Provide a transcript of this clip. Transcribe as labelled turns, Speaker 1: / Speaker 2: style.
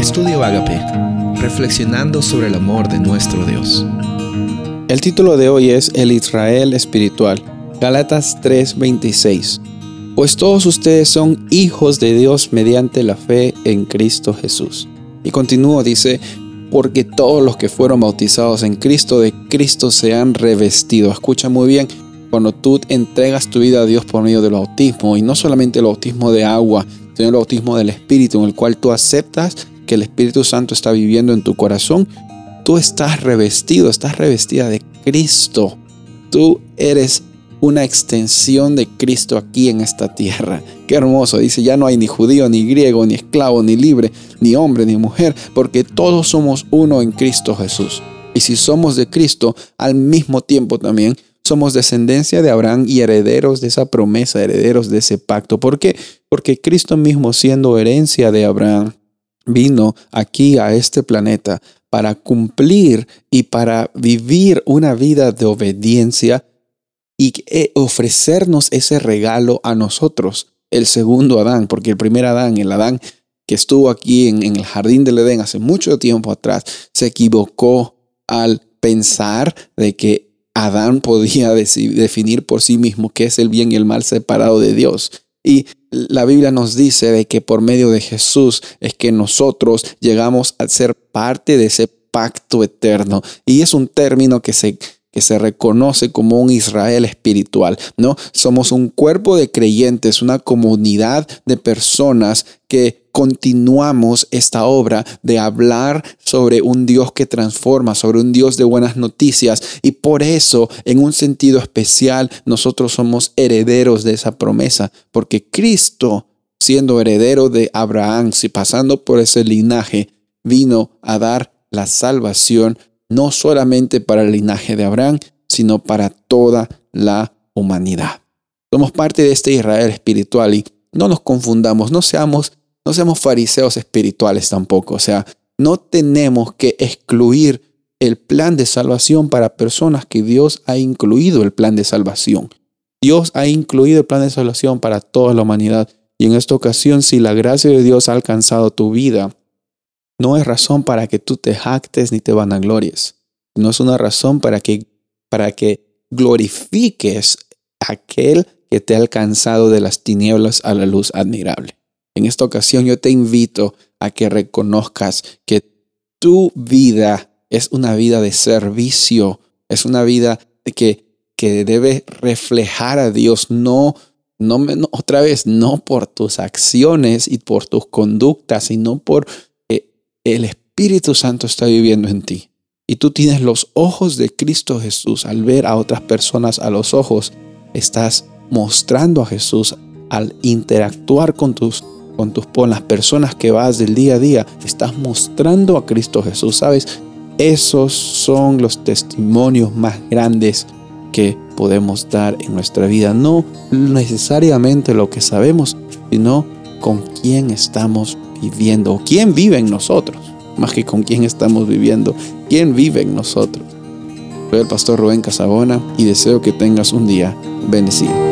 Speaker 1: Estudio Agape, reflexionando sobre el amor de nuestro Dios.
Speaker 2: El título de hoy es El Israel espiritual, Galatas 3:26. Pues todos ustedes son hijos de Dios mediante la fe en Cristo Jesús. Y continúo, dice, porque todos los que fueron bautizados en Cristo de Cristo se han revestido. Escucha muy bien, cuando tú entregas tu vida a Dios por medio del bautismo, y no solamente el bautismo de agua, sino el bautismo del Espíritu, en el cual tú aceptas que el Espíritu Santo está viviendo en tu corazón, tú estás revestido, estás revestida de Cristo. Tú eres una extensión de Cristo aquí en esta tierra. Qué hermoso. Dice, ya no hay ni judío, ni griego, ni esclavo, ni libre, ni hombre, ni mujer, porque todos somos uno en Cristo Jesús. Y si somos de Cristo, al mismo tiempo también somos descendencia de Abraham y herederos de esa promesa, herederos de ese pacto. ¿Por qué? Porque Cristo mismo, siendo herencia de Abraham, vino aquí a este planeta para cumplir y para vivir una vida de obediencia y eh, ofrecernos ese regalo a nosotros, el segundo Adán, porque el primer Adán, el Adán que estuvo aquí en, el jardín del Edén hace mucho tiempo atrás, se equivocó al pensar de que Adán podía definir por sí mismo qué es el bien y el mal separado de Dios. Y la Biblia nos dice de que por medio de Jesús es que nosotros llegamos a ser parte de ese pacto eterno. Y es un término que se, que se reconoce como un Israel espiritual, ¿no? Somos un cuerpo de creyentes, una comunidad de personas que continuamos esta obra de hablar sobre un Dios que transforma, sobre un Dios de buenas noticias. Y por eso, en un sentido especial, nosotros somos herederos de esa promesa, porque Cristo, siendo heredero de Abraham, si pasando por ese linaje, vino a dar la salvación no solamente para el linaje de Abraham, sino para toda la humanidad. Somos parte de este Israel espiritual y no nos confundamos, no seamos no seamos fariseos espirituales tampoco. O sea, no tenemos que excluir el plan de salvación para personas que Dios ha incluido el plan de salvación. Dios ha incluido el plan de salvación para toda la humanidad. Y en esta ocasión, si la gracia de Dios ha alcanzado tu vida, no es razón para que tú te jactes ni te vanaglories. No es una razón para que, para que glorifiques a aquel que te ha alcanzado de las tinieblas a la luz admirable. En esta ocasión yo te invito a que reconozcas que tu vida es una vida de servicio, es una vida que, que debe reflejar a Dios, no, no, otra vez, no por tus acciones y por tus conductas, sino por el Espíritu Santo está viviendo en ti. Y tú tienes los ojos de Cristo Jesús. Al ver a otras personas a los ojos, estás mostrando a Jesús al interactuar con tus con tus con las personas que vas del día a día, estás mostrando a Cristo Jesús, ¿sabes? Esos son los testimonios más grandes que podemos dar en nuestra vida, no necesariamente lo que sabemos, sino con quién estamos viviendo, o quién vive en nosotros, más que con quién estamos viviendo, quién vive en nosotros. Soy el pastor Rubén Casabona y deseo que tengas un día bendecido.